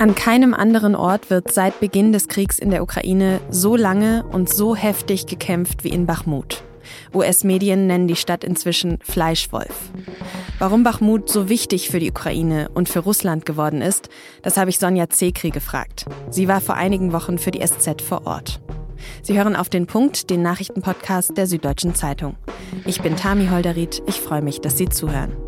An keinem anderen Ort wird seit Beginn des Kriegs in der Ukraine so lange und so heftig gekämpft wie in Bachmut. US-Medien nennen die Stadt inzwischen Fleischwolf. Warum Bachmut so wichtig für die Ukraine und für Russland geworden ist, das habe ich Sonja Zekri gefragt. Sie war vor einigen Wochen für die SZ vor Ort. Sie hören auf den Punkt, den Nachrichtenpodcast der Süddeutschen Zeitung. Ich bin Tami Holderried. Ich freue mich, dass Sie zuhören.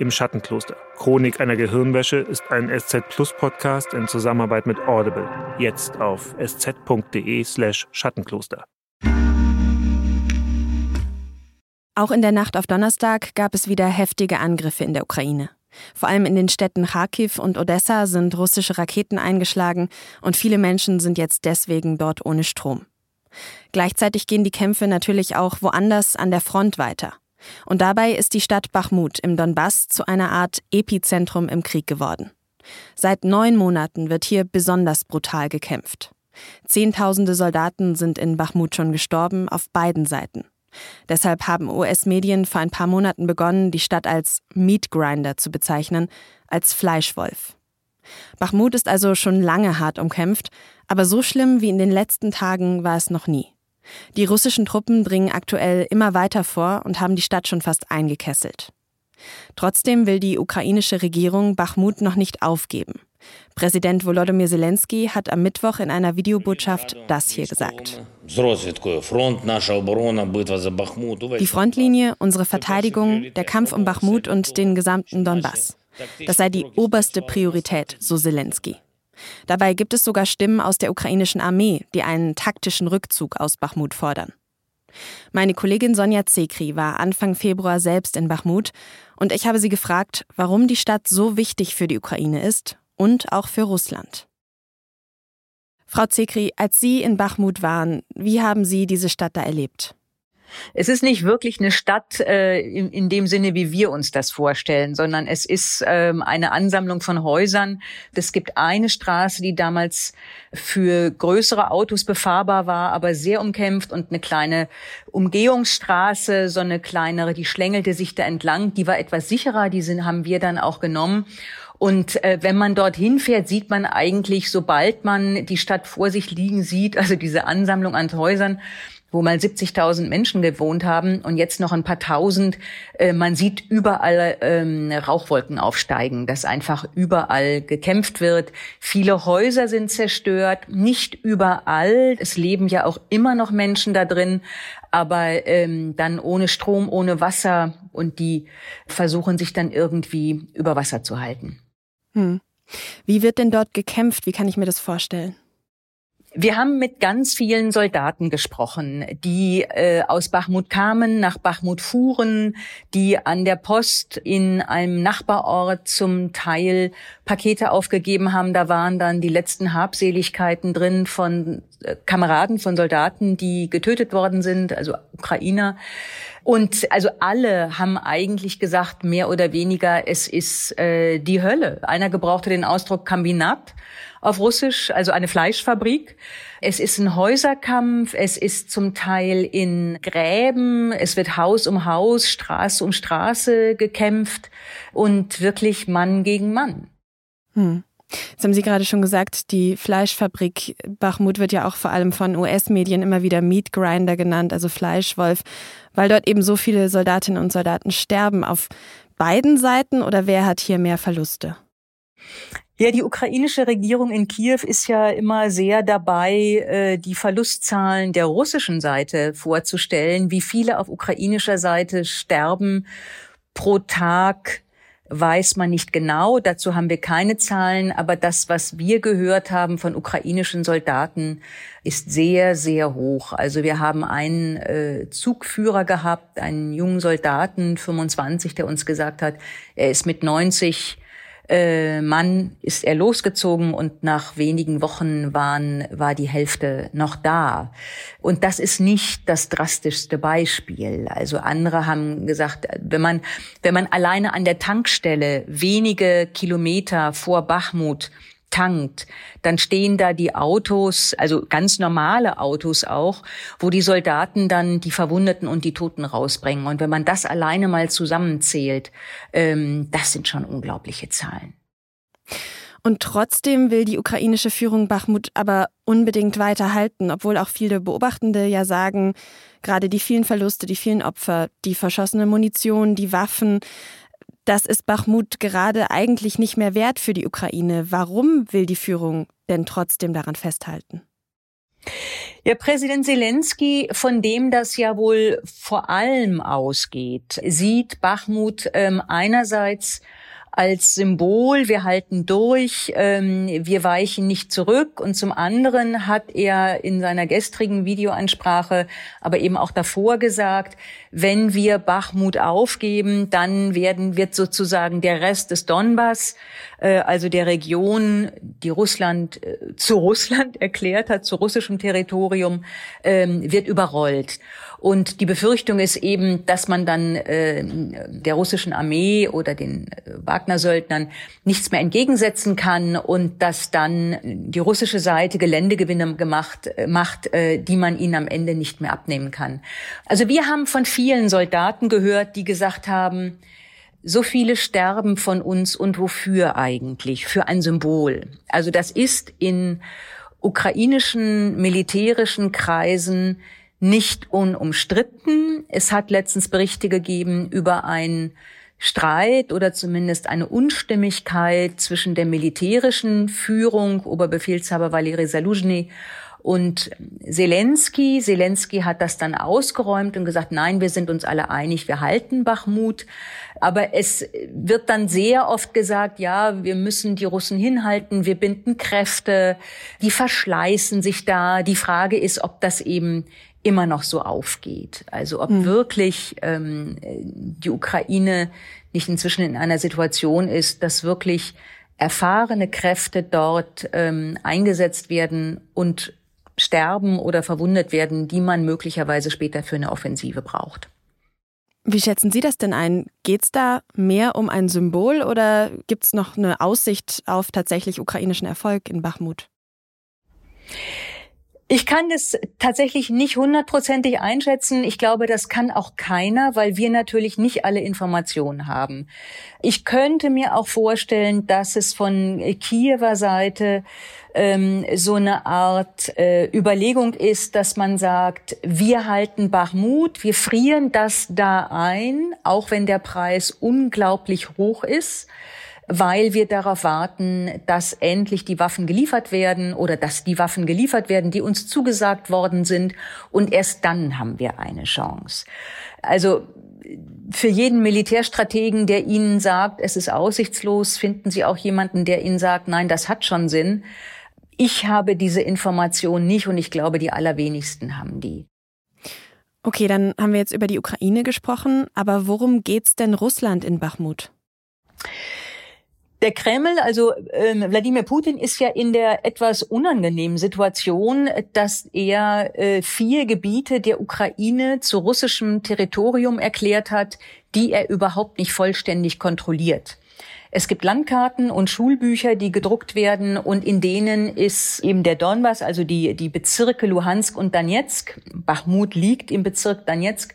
Im Schattenkloster. Chronik einer Gehirnwäsche ist ein SZ Plus Podcast in Zusammenarbeit mit Audible. Jetzt auf sz.de slash Schattenkloster. Auch in der Nacht auf Donnerstag gab es wieder heftige Angriffe in der Ukraine. Vor allem in den Städten Kharkiv und Odessa sind russische Raketen eingeschlagen und viele Menschen sind jetzt deswegen dort ohne Strom. Gleichzeitig gehen die Kämpfe natürlich auch woanders an der Front weiter. Und dabei ist die Stadt Bachmut im Donbass zu einer Art Epizentrum im Krieg geworden. Seit neun Monaten wird hier besonders brutal gekämpft. Zehntausende Soldaten sind in Bachmut schon gestorben, auf beiden Seiten. Deshalb haben US-Medien vor ein paar Monaten begonnen, die Stadt als Meat Grinder zu bezeichnen, als Fleischwolf. Bachmut ist also schon lange hart umkämpft, aber so schlimm wie in den letzten Tagen war es noch nie. Die russischen Truppen dringen aktuell immer weiter vor und haben die Stadt schon fast eingekesselt. Trotzdem will die ukrainische Regierung Bachmut noch nicht aufgeben. Präsident Volodymyr Zelensky hat am Mittwoch in einer Videobotschaft das hier gesagt. Die Frontlinie, unsere Verteidigung, der Kampf um Bachmut und den gesamten Donbass. Das sei die oberste Priorität, so Zelensky. Dabei gibt es sogar Stimmen aus der ukrainischen Armee, die einen taktischen Rückzug aus Bachmut fordern. Meine Kollegin Sonja Zekri war Anfang Februar selbst in Bachmut und ich habe sie gefragt, warum die Stadt so wichtig für die Ukraine ist und auch für Russland. Frau Zekri, als Sie in Bachmut waren, wie haben Sie diese Stadt da erlebt? Es ist nicht wirklich eine Stadt äh, in, in, dem Sinne, wie wir uns das vorstellen, sondern es ist ähm, eine Ansammlung von Häusern. Es gibt eine Straße, die damals für größere Autos befahrbar war, aber sehr umkämpft und eine kleine Umgehungsstraße, so eine kleinere, die schlängelte sich da entlang. Die war etwas sicherer, die sind, haben wir dann auch genommen. Und äh, wenn man dorthin fährt, sieht man eigentlich, sobald man die Stadt vor sich liegen sieht, also diese Ansammlung an Häusern, wo mal 70.000 Menschen gewohnt haben und jetzt noch ein paar tausend. Äh, man sieht überall ähm, Rauchwolken aufsteigen, dass einfach überall gekämpft wird. Viele Häuser sind zerstört, nicht überall. Es leben ja auch immer noch Menschen da drin, aber ähm, dann ohne Strom, ohne Wasser und die versuchen sich dann irgendwie über Wasser zu halten. Hm. Wie wird denn dort gekämpft? Wie kann ich mir das vorstellen? Wir haben mit ganz vielen Soldaten gesprochen, die äh, aus Bachmut kamen, nach Bachmut fuhren, die an der Post in einem Nachbarort zum Teil Pakete aufgegeben haben. Da waren dann die letzten Habseligkeiten drin von Kameraden, von Soldaten, die getötet worden sind, also Ukrainer. Und also alle haben eigentlich gesagt, mehr oder weniger, es ist äh, die Hölle. Einer gebrauchte den Ausdruck Kombinat auf Russisch, also eine Fleischfabrik. Es ist ein Häuserkampf, es ist zum Teil in Gräben, es wird Haus um Haus, Straße um Straße gekämpft und wirklich Mann gegen Mann. Hm. Jetzt haben Sie gerade schon gesagt, die Fleischfabrik Bachmut wird ja auch vor allem von US-Medien immer wieder Meat Grinder genannt, also Fleischwolf, weil dort eben so viele Soldatinnen und Soldaten sterben. Auf beiden Seiten oder wer hat hier mehr Verluste? Ja, die ukrainische Regierung in Kiew ist ja immer sehr dabei, äh, die Verlustzahlen der russischen Seite vorzustellen. Wie viele auf ukrainischer Seite sterben pro Tag, weiß man nicht genau. Dazu haben wir keine Zahlen. Aber das, was wir gehört haben von ukrainischen Soldaten, ist sehr, sehr hoch. Also wir haben einen äh, Zugführer gehabt, einen jungen Soldaten, 25, der uns gesagt hat, er ist mit 90 äh, Mann ist er losgezogen und nach wenigen Wochen waren, war die Hälfte noch da. Und das ist nicht das drastischste Beispiel. Also andere haben gesagt, wenn man, wenn man alleine an der Tankstelle wenige Kilometer vor Bachmut tankt, dann stehen da die Autos, also ganz normale Autos auch, wo die Soldaten dann die Verwundeten und die Toten rausbringen. Und wenn man das alleine mal zusammenzählt, ähm, das sind schon unglaubliche Zahlen. Und trotzdem will die ukrainische Führung Bachmut aber unbedingt weiterhalten, obwohl auch viele Beobachtende ja sagen, gerade die vielen Verluste, die vielen Opfer, die verschossene Munition, die Waffen, das ist Bachmut gerade eigentlich nicht mehr wert für die Ukraine. Warum will die Führung denn trotzdem daran festhalten? Ja, Präsident Zelensky, von dem das ja wohl vor allem ausgeht, sieht Bachmut ähm, einerseits als Symbol, wir halten durch, ähm, wir weichen nicht zurück. Und zum anderen hat er in seiner gestrigen Videoansprache, aber eben auch davor gesagt, wenn wir Bachmut aufgeben, dann werden, wird sozusagen der Rest des Donbass, äh, also der Region, die Russland äh, zu Russland erklärt hat, zu russischem Territorium, ähm, wird überrollt. Und die Befürchtung ist eben, dass man dann äh, der russischen Armee oder den äh, Wagner-Söldnern nichts mehr entgegensetzen kann und dass dann die russische Seite Geländegewinne gemacht äh, macht, äh, die man ihnen am Ende nicht mehr abnehmen kann. Also wir haben von vielen Soldaten gehört, die gesagt haben, so viele sterben von uns und wofür eigentlich? Für ein Symbol. Also das ist in ukrainischen militärischen Kreisen nicht unumstritten. Es hat letztens Berichte gegeben über einen Streit oder zumindest eine Unstimmigkeit zwischen der militärischen Führung, Oberbefehlshaber Valery Saluzhny und Zelensky, Zelensky hat das dann ausgeräumt und gesagt, nein, wir sind uns alle einig, wir halten Bachmut. Aber es wird dann sehr oft gesagt, ja, wir müssen die Russen hinhalten, wir binden Kräfte, die verschleißen sich da. Die Frage ist, ob das eben immer noch so aufgeht. Also ob mhm. wirklich ähm, die Ukraine nicht inzwischen in einer Situation ist, dass wirklich erfahrene Kräfte dort ähm, eingesetzt werden und sterben oder verwundet werden, die man möglicherweise später für eine Offensive braucht. Wie schätzen Sie das denn ein? Geht es da mehr um ein Symbol oder gibt es noch eine Aussicht auf tatsächlich ukrainischen Erfolg in Bachmut? Ich kann das tatsächlich nicht hundertprozentig einschätzen. Ich glaube, das kann auch keiner, weil wir natürlich nicht alle Informationen haben. Ich könnte mir auch vorstellen, dass es von Kiewer Seite ähm, so eine Art äh, Überlegung ist, dass man sagt, wir halten Bachmut, wir frieren das da ein, auch wenn der Preis unglaublich hoch ist weil wir darauf warten, dass endlich die Waffen geliefert werden oder dass die Waffen geliefert werden, die uns zugesagt worden sind. Und erst dann haben wir eine Chance. Also für jeden Militärstrategen, der Ihnen sagt, es ist aussichtslos, finden Sie auch jemanden, der Ihnen sagt, nein, das hat schon Sinn. Ich habe diese Information nicht und ich glaube, die allerwenigsten haben die. Okay, dann haben wir jetzt über die Ukraine gesprochen, aber worum geht's denn Russland in Bachmut? Der Kreml, also äh, Wladimir Putin, ist ja in der etwas unangenehmen Situation, dass er äh, vier Gebiete der Ukraine zu russischem Territorium erklärt hat, die er überhaupt nicht vollständig kontrolliert. Es gibt Landkarten und Schulbücher, die gedruckt werden und in denen ist eben der Donbass, also die, die Bezirke Luhansk und Donetsk, Bachmut liegt im Bezirk Donetsk,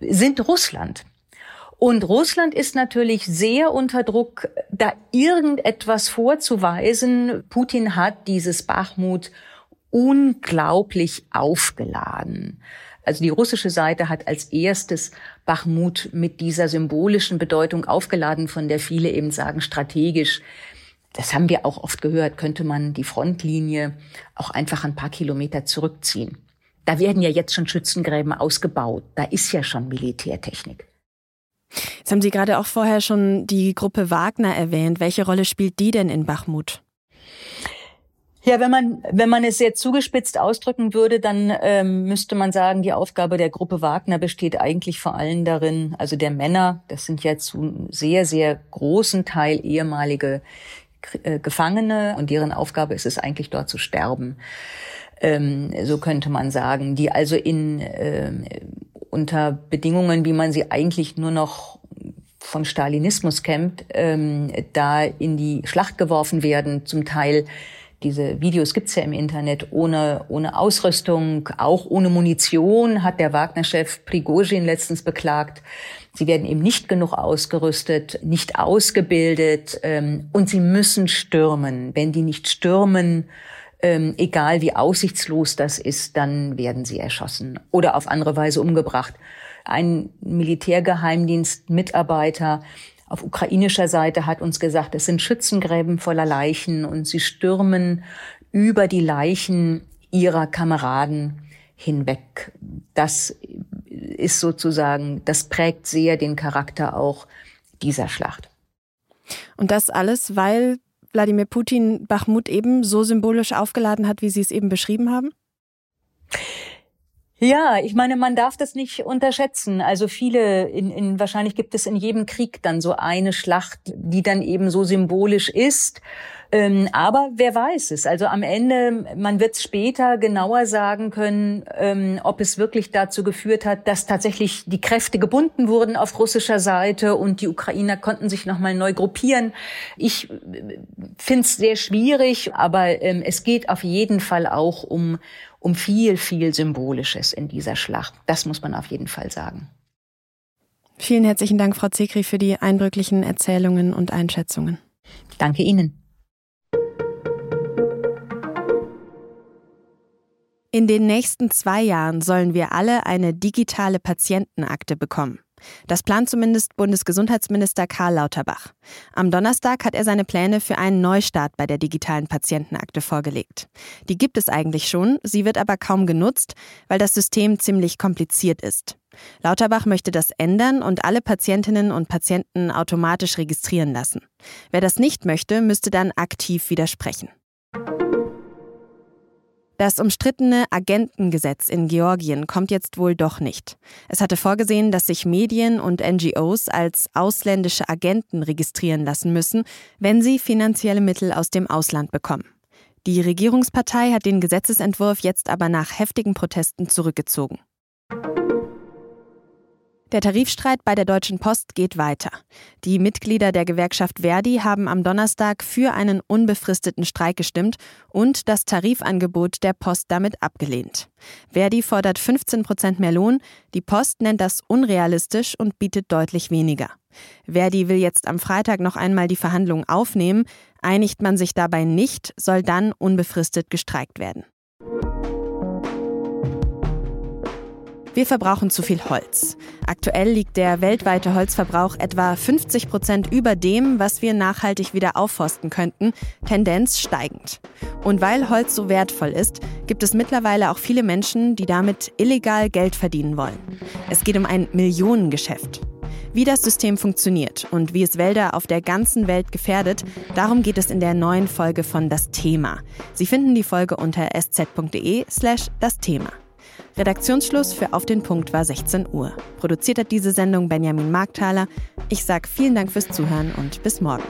sind Russland. Und Russland ist natürlich sehr unter Druck, da irgendetwas vorzuweisen. Putin hat dieses Bachmut unglaublich aufgeladen. Also die russische Seite hat als erstes Bachmut mit dieser symbolischen Bedeutung aufgeladen, von der viele eben sagen, strategisch. Das haben wir auch oft gehört, könnte man die Frontlinie auch einfach ein paar Kilometer zurückziehen. Da werden ja jetzt schon Schützengräben ausgebaut. Da ist ja schon Militärtechnik. Jetzt haben Sie gerade auch vorher schon die Gruppe Wagner erwähnt. Welche Rolle spielt die denn in Bachmut? Ja, wenn man, wenn man es sehr zugespitzt ausdrücken würde, dann ähm, müsste man sagen, die Aufgabe der Gruppe Wagner besteht eigentlich vor allem darin, also der Männer, das sind ja zu sehr, sehr großen Teil ehemalige äh, Gefangene und deren Aufgabe ist es eigentlich dort zu sterben. Ähm, so könnte man sagen, die also in äh, unter Bedingungen, wie man sie eigentlich nur noch von Stalinismus kennt, ähm, da in die Schlacht geworfen werden, zum Teil diese Videos gibt's ja im Internet ohne, ohne Ausrüstung, auch ohne Munition, hat der Wagner-Chef Prigozhin letztens beklagt. Sie werden eben nicht genug ausgerüstet, nicht ausgebildet ähm, und sie müssen stürmen. Wenn die nicht stürmen, ähm, egal wie aussichtslos das ist, dann werden sie erschossen oder auf andere Weise umgebracht. Ein Militärgeheimdienstmitarbeiter auf ukrainischer Seite hat uns gesagt, es sind Schützengräben voller Leichen und sie stürmen über die Leichen ihrer Kameraden hinweg. Das ist sozusagen, das prägt sehr den Charakter auch dieser Schlacht. Und das alles, weil Wladimir Putin Bachmut eben so symbolisch aufgeladen hat, wie Sie es eben beschrieben haben? Ja, ich meine, man darf das nicht unterschätzen. Also viele, in, in, wahrscheinlich gibt es in jedem Krieg dann so eine Schlacht, die dann eben so symbolisch ist. Ähm, aber wer weiß es? Also am Ende, man wird später genauer sagen können, ähm, ob es wirklich dazu geführt hat, dass tatsächlich die Kräfte gebunden wurden auf russischer Seite und die Ukrainer konnten sich nochmal neu gruppieren. Ich äh, finde es sehr schwierig, aber ähm, es geht auf jeden Fall auch um um viel, viel Symbolisches in dieser Schlacht. Das muss man auf jeden Fall sagen. Vielen herzlichen Dank, Frau Zekri, für die eindrücklichen Erzählungen und Einschätzungen. Danke Ihnen. In den nächsten zwei Jahren sollen wir alle eine digitale Patientenakte bekommen. Das plant zumindest Bundesgesundheitsminister Karl Lauterbach. Am Donnerstag hat er seine Pläne für einen Neustart bei der digitalen Patientenakte vorgelegt. Die gibt es eigentlich schon, sie wird aber kaum genutzt, weil das System ziemlich kompliziert ist. Lauterbach möchte das ändern und alle Patientinnen und Patienten automatisch registrieren lassen. Wer das nicht möchte, müsste dann aktiv widersprechen. Das umstrittene Agentengesetz in Georgien kommt jetzt wohl doch nicht. Es hatte vorgesehen, dass sich Medien und NGOs als ausländische Agenten registrieren lassen müssen, wenn sie finanzielle Mittel aus dem Ausland bekommen. Die Regierungspartei hat den Gesetzesentwurf jetzt aber nach heftigen Protesten zurückgezogen. Der Tarifstreit bei der Deutschen Post geht weiter. Die Mitglieder der Gewerkschaft Verdi haben am Donnerstag für einen unbefristeten Streik gestimmt und das Tarifangebot der Post damit abgelehnt. Verdi fordert 15 Prozent mehr Lohn, die Post nennt das unrealistisch und bietet deutlich weniger. Verdi will jetzt am Freitag noch einmal die Verhandlungen aufnehmen. Einigt man sich dabei nicht, soll dann unbefristet gestreikt werden. Wir verbrauchen zu viel Holz. Aktuell liegt der weltweite Holzverbrauch etwa 50 Prozent über dem, was wir nachhaltig wieder aufforsten könnten, Tendenz steigend. Und weil Holz so wertvoll ist, gibt es mittlerweile auch viele Menschen, die damit illegal Geld verdienen wollen. Es geht um ein Millionengeschäft. Wie das System funktioniert und wie es Wälder auf der ganzen Welt gefährdet, darum geht es in der neuen Folge von Das Thema. Sie finden die Folge unter sz.de slash das Thema. Redaktionsschluss für Auf den Punkt war 16 Uhr. Produziert hat diese Sendung Benjamin Markthaler. Ich sage vielen Dank fürs Zuhören und bis morgen.